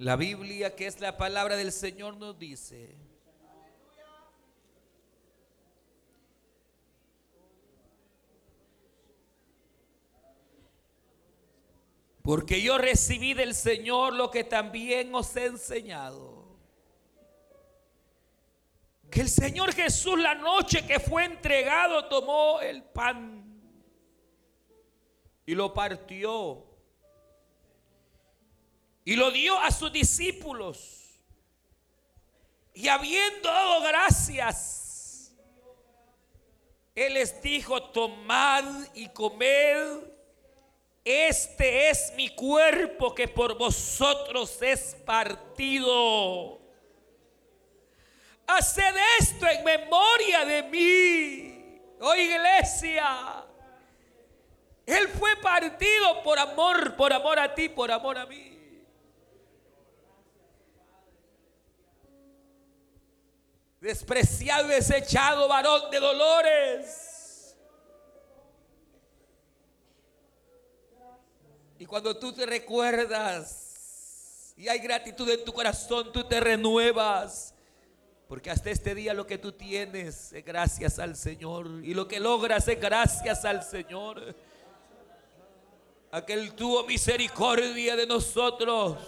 La Biblia, que es la palabra del Señor, nos dice, porque yo recibí del Señor lo que también os he enseñado. Que el Señor Jesús la noche que fue entregado tomó el pan y lo partió y lo dio a sus discípulos. Y habiendo dado gracias, Él les dijo, tomad y comed, este es mi cuerpo que por vosotros es partido. Haced esto en memoria de mí, oh iglesia. Él fue partido por amor, por amor a ti, por amor a mí. Despreciado desechado varón de dolores. Y cuando tú te recuerdas y hay gratitud en tu corazón, tú te renuevas. Porque hasta este día lo que tú tienes es gracias al Señor. Y lo que logras es gracias al Señor. Aquel tuvo misericordia de nosotros.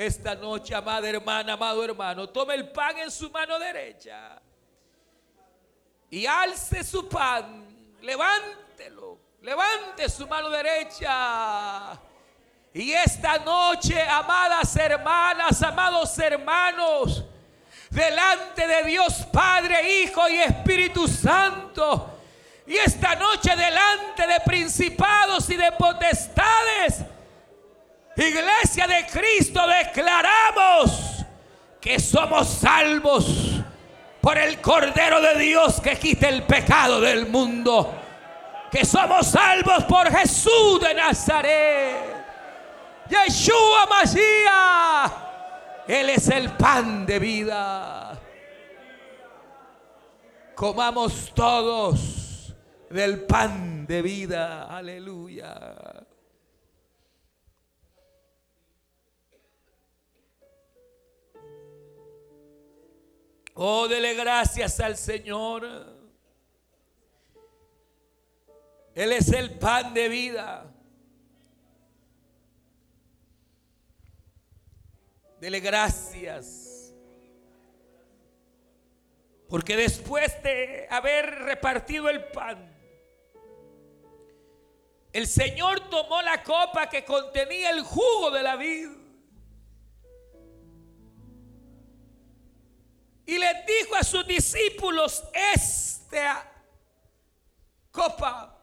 Esta noche, amada hermana, amado hermano, tome el pan en su mano derecha y alce su pan, levántelo, levante su mano derecha. Y esta noche, amadas hermanas, amados hermanos, delante de Dios Padre, Hijo y Espíritu Santo, y esta noche delante de principados y de potestades, Iglesia de Cristo, declaramos que somos salvos por el Cordero de Dios que quita el pecado del mundo. que somos salvos por Jesús de Nazaret. Yeshua Mashiach. Él es el pan de vida. Comamos todos del pan de vida. Aleluya. Oh, dele gracias al Señor. Él es el pan de vida. Dele gracias. Porque después de haber repartido el pan, el Señor tomó la copa que contenía el jugo de la vida a sus discípulos, esta copa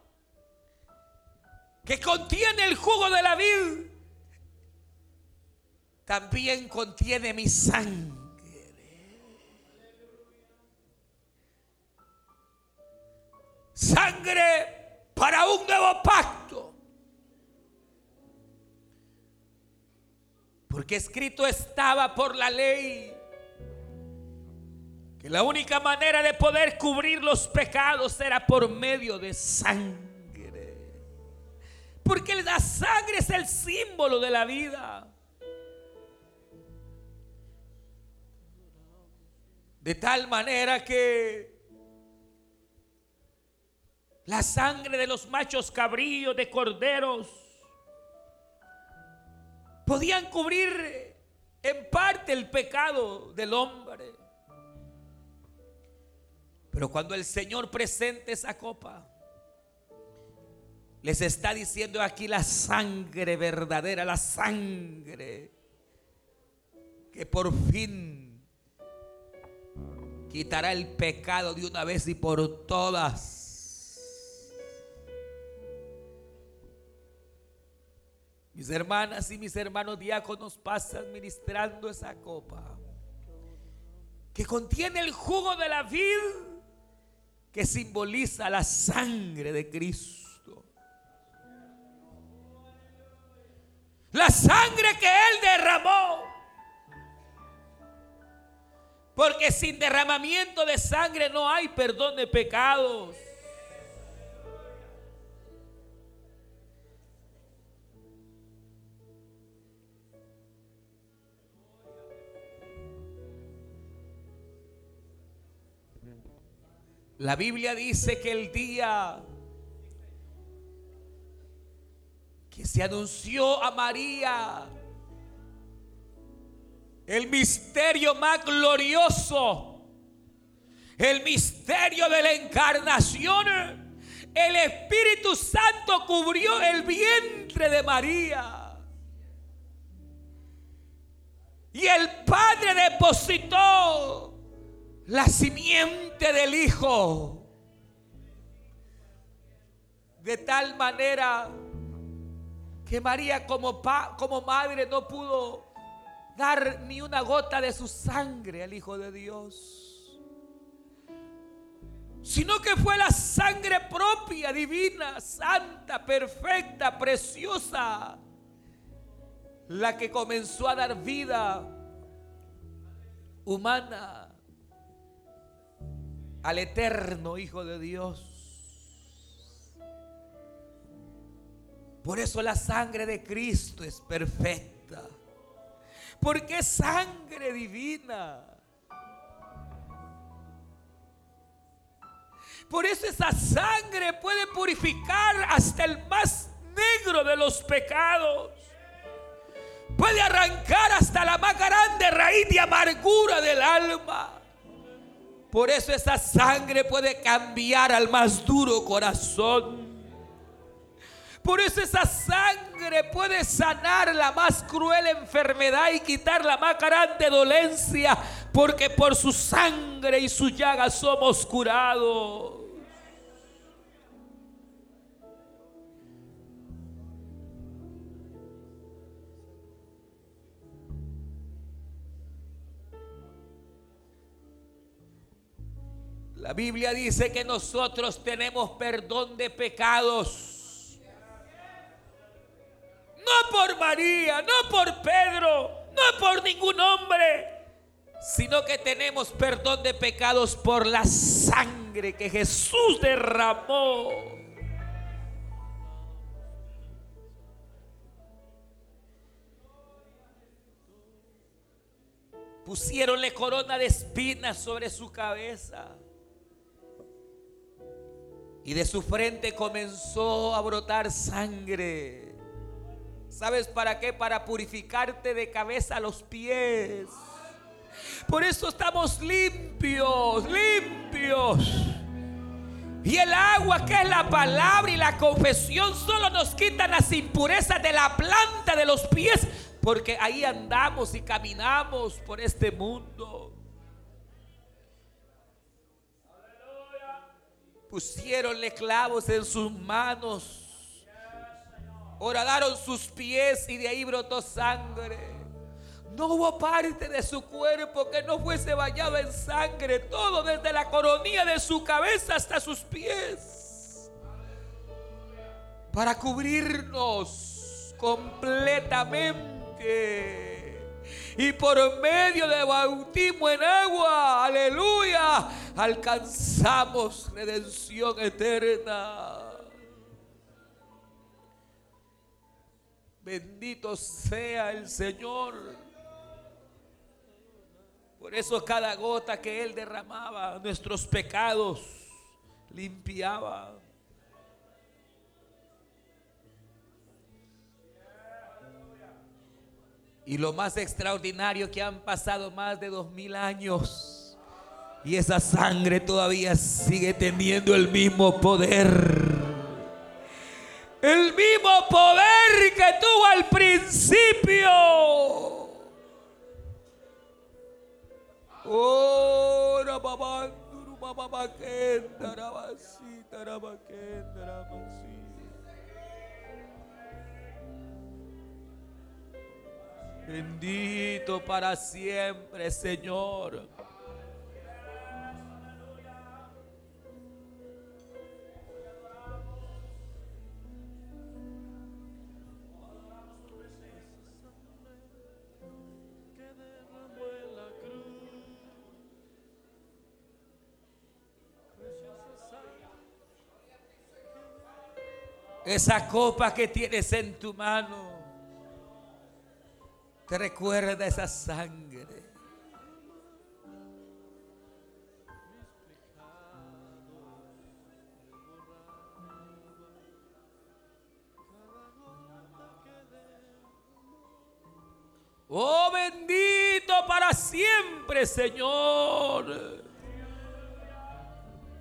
que contiene el jugo de la vid, también contiene mi sangre. Sangre para un nuevo pacto. Porque escrito estaba por la ley la única manera de poder cubrir los pecados era por medio de sangre. Porque la sangre es el símbolo de la vida. De tal manera que la sangre de los machos cabríos, de corderos, podían cubrir en parte el pecado del hombre. Pero cuando el Señor presente esa copa, les está diciendo aquí la sangre verdadera, la sangre que por fin quitará el pecado de una vez y por todas. Mis hermanas y mis hermanos diáconos pasan ministrando esa copa que contiene el jugo de la vida que simboliza la sangre de Cristo. La sangre que Él derramó. Porque sin derramamiento de sangre no hay perdón de pecados. La Biblia dice que el día que se anunció a María el misterio más glorioso, el misterio de la encarnación, el Espíritu Santo cubrió el vientre de María. Y el Padre depositó la simiente del Hijo. De tal manera que María como, como madre no pudo dar ni una gota de su sangre al Hijo de Dios, sino que fue la sangre propia, divina, santa, perfecta, preciosa, la que comenzó a dar vida humana al eterno Hijo de Dios. Por eso la sangre de Cristo es perfecta. Porque es sangre divina. Por eso esa sangre puede purificar hasta el más negro de los pecados. Puede arrancar hasta la más grande raíz de amargura del alma. Por eso esa sangre puede cambiar al más duro corazón. Por eso esa sangre puede sanar la más cruel enfermedad y quitar la más grande dolencia. Porque por su sangre y su llaga somos curados. La Biblia dice que nosotros tenemos perdón de pecados. No por María, no por Pedro, no por ningún hombre, sino que tenemos perdón de pecados por la sangre que Jesús derramó. Pusieronle corona de espinas sobre su cabeza. Y de su frente comenzó a brotar sangre. ¿Sabes para qué? Para purificarte de cabeza a los pies. Por eso estamos limpios, limpios. Y el agua que es la palabra y la confesión solo nos quitan las impurezas de la planta de los pies porque ahí andamos y caminamos por este mundo. Pusieronle clavos en sus manos. Horadaron sus pies y de ahí brotó sangre. No hubo parte de su cuerpo que no fuese bañado en sangre. Todo desde la coronilla de su cabeza hasta sus pies. Para cubrirnos completamente y por medio de bautismo en agua, aleluya, alcanzamos redención eterna. Bendito sea el Señor. Por eso cada gota que Él derramaba, nuestros pecados limpiaba. Y lo más extraordinario que han pasado más de dos mil años. Y esa sangre todavía sigue teniendo el mismo poder. El mismo poder que tuvo al principio. Oh, Bendito para siempre, Señor. Esa copa que tienes en tu mano te recuerda esa sangre. Oh bendito para siempre, Señor.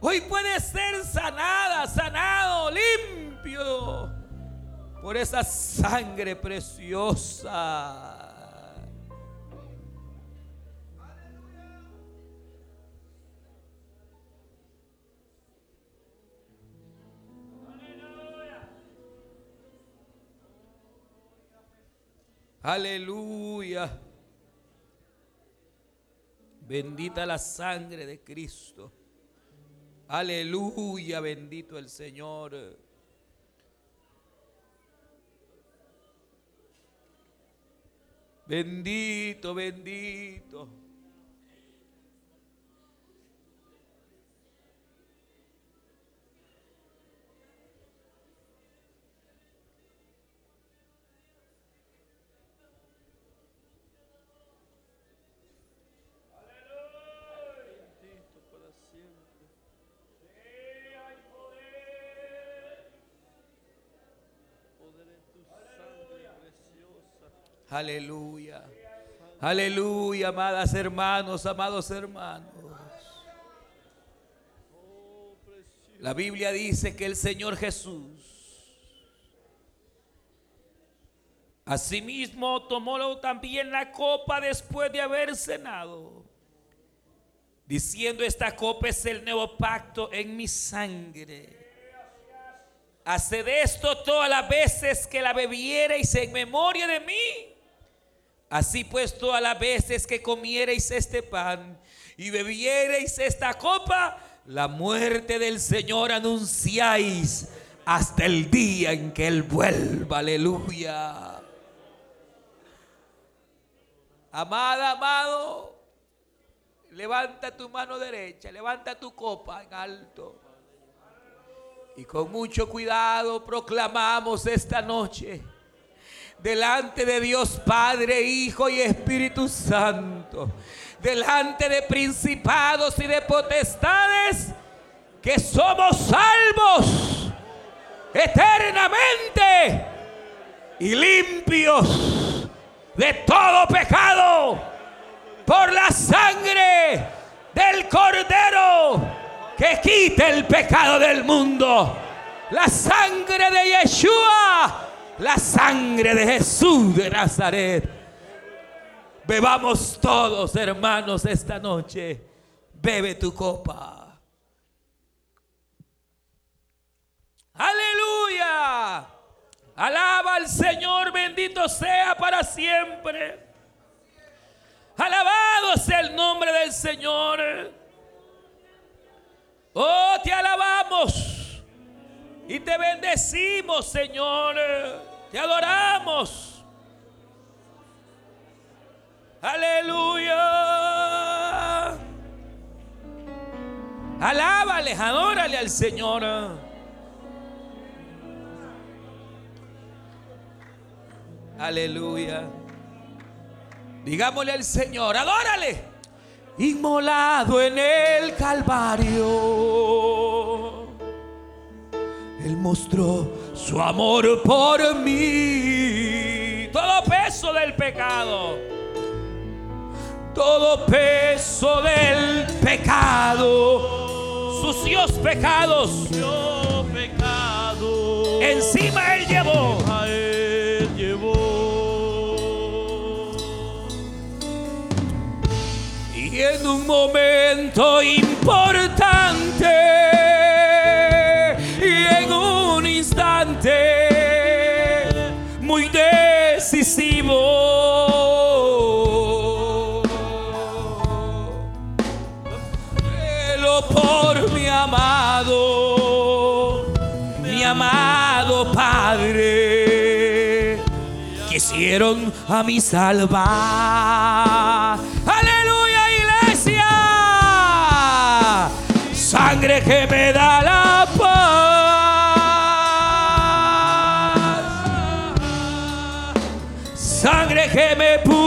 Hoy puede ser sanada, sanado, limpio por esa sangre preciosa. Aleluya. Bendita la sangre de Cristo. Aleluya, bendito el Señor. Bendito, bendito. Aleluya. Aleluya, amadas hermanos, amados hermanos. La Biblia dice que el Señor Jesús asimismo tomó también la copa después de haber cenado, diciendo esta copa es el nuevo pacto en mi sangre. Haced esto todas las veces que la bebiereis en memoria de mí. Así pues, todas las veces que comiereis este pan y bebiereis esta copa, La muerte del Señor anunciáis hasta el día en que Él vuelva. Aleluya. Amada, amado, levanta tu mano derecha, levanta tu copa en alto. Y con mucho cuidado proclamamos esta noche delante de Dios Padre, Hijo y Espíritu Santo, delante de principados y de potestades, que somos salvos eternamente y limpios de todo pecado por la sangre del Cordero que quite el pecado del mundo. La sangre de Yeshua, la sangre de Jesús de Nazaret. Bebamos todos, hermanos, esta noche. Bebe tu copa. Aleluya. Alaba al Señor, bendito sea para siempre. Alabado sea el nombre del Señor. Oh, te alabamos y te bendecimos, Señor. Te adoramos. Aleluya. Alábale, adórale al Señor. Aleluya. Digámosle al Señor, adórale. Inmolado en el Calvario. Él mostró su amor por mí. Todo peso del pecado. Todo peso del pecado. Sucios pecados. pecado. Encima Él llevó. A él llevó. Y en un momento importante, quisieron a mi salvar. Aleluya, iglesia. Sangre que me da la paz. Sangre que me purifica.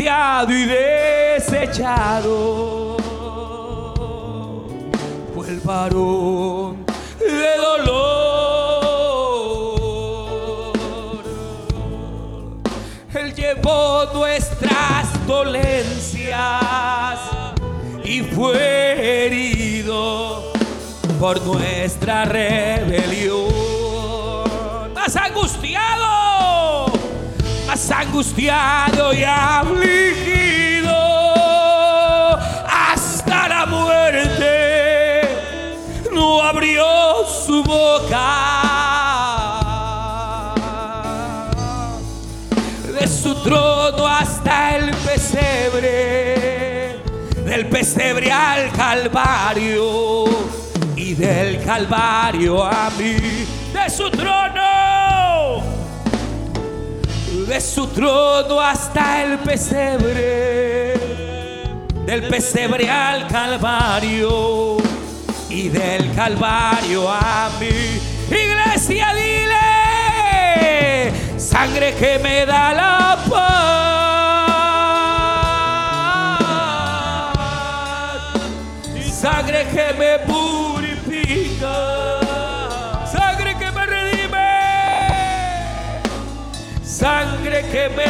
Despreciado y desechado fue el varón de dolor. Él llevó nuestras dolencias y fue herido por nuestra rebelión. Más angustiado, más angustiado y afligido hasta la muerte. No abrió su boca de su trono hasta el pesebre, del pesebre al calvario y del calvario a mí, de su trono hasta el pesebre, del pesebre al calvario y del calvario a mí. Iglesia, dile, sangre que me da la paz, sangre que me sangre que me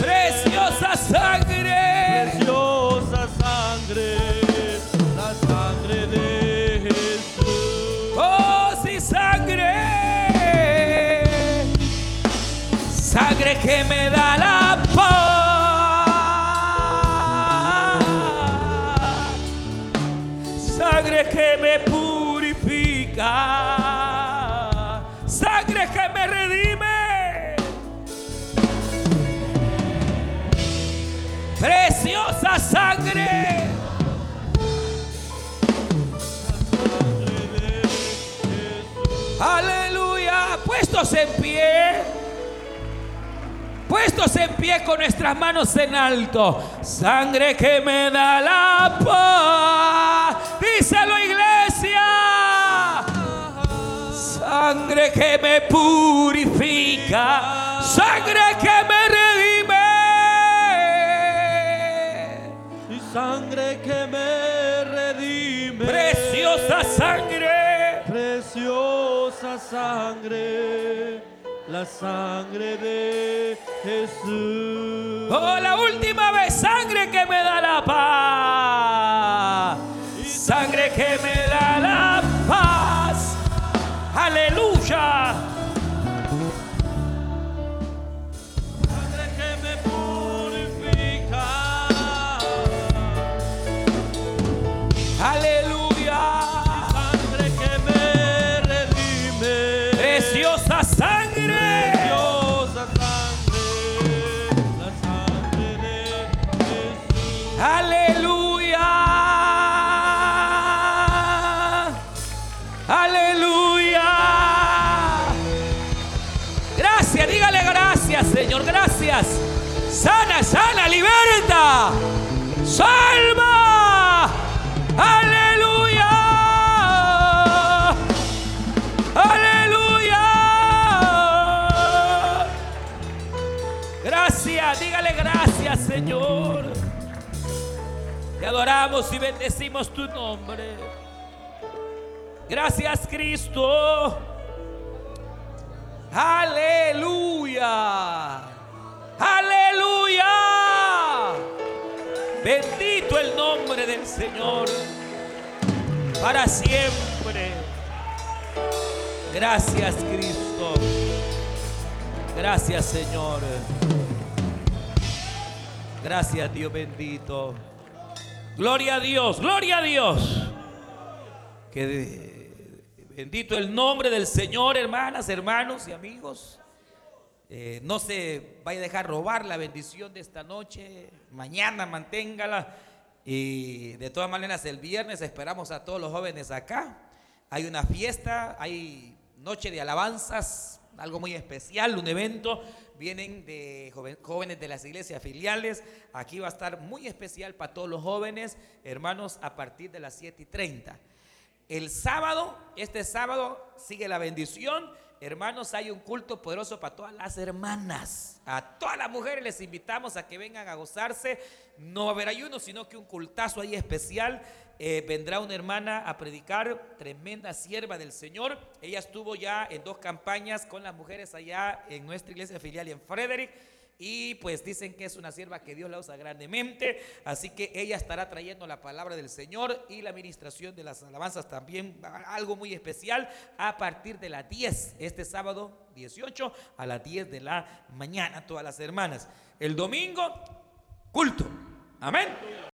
preciosa sangre. Preciosa sangre, la sangre de Jesús. Oh, sí, sangre. Sangre que me da la paz. Sangre que me purifica. Aleluya. Puestos en pie. Puestos en pie con nuestras manos en alto. Sangre que me da la paz. Díselo iglesia. Sangre que me purifica. Sangre que me sangre que me redime. Preciosa sangre. Preciosa sangre. La sangre de Jesús. Oh, la última vez, sangre que me da la paz. Sangre que me Sana, sana, liberta. Salva. Aleluya. Aleluya. Gracias, dígale gracias, Señor. Te adoramos y bendecimos tu nombre. Gracias, Cristo. Aleluya. Aleluya. Bendito el nombre del Señor. Para siempre. Gracias, Cristo. Gracias, Señor. Gracias, Dios bendito. Gloria a Dios, gloria a Dios. Que bendito el nombre del Señor, hermanas, hermanos y amigos. Eh, no se vaya a dejar robar la bendición de esta noche. Mañana manténgala. Y de todas maneras, el viernes esperamos a todos los jóvenes acá. Hay una fiesta, hay noche de alabanzas, algo muy especial, un evento. Vienen de jóvenes de las iglesias filiales. Aquí va a estar muy especial para todos los jóvenes, hermanos, a partir de las 7 y 30. El sábado, este sábado, sigue la bendición. Hermanos, hay un culto poderoso para todas las hermanas. A todas las mujeres les invitamos a que vengan a gozarse. No va a haber ayuno, sino que un cultazo ahí especial. Eh, vendrá una hermana a predicar, tremenda sierva del Señor. Ella estuvo ya en dos campañas con las mujeres allá en nuestra iglesia filial y en Frederick. Y pues dicen que es una sierva que Dios la usa grandemente. Así que ella estará trayendo la palabra del Señor y la administración de las alabanzas también. Algo muy especial a partir de las 10, este sábado 18 a las 10 de la mañana, todas las hermanas. El domingo, culto. Amén.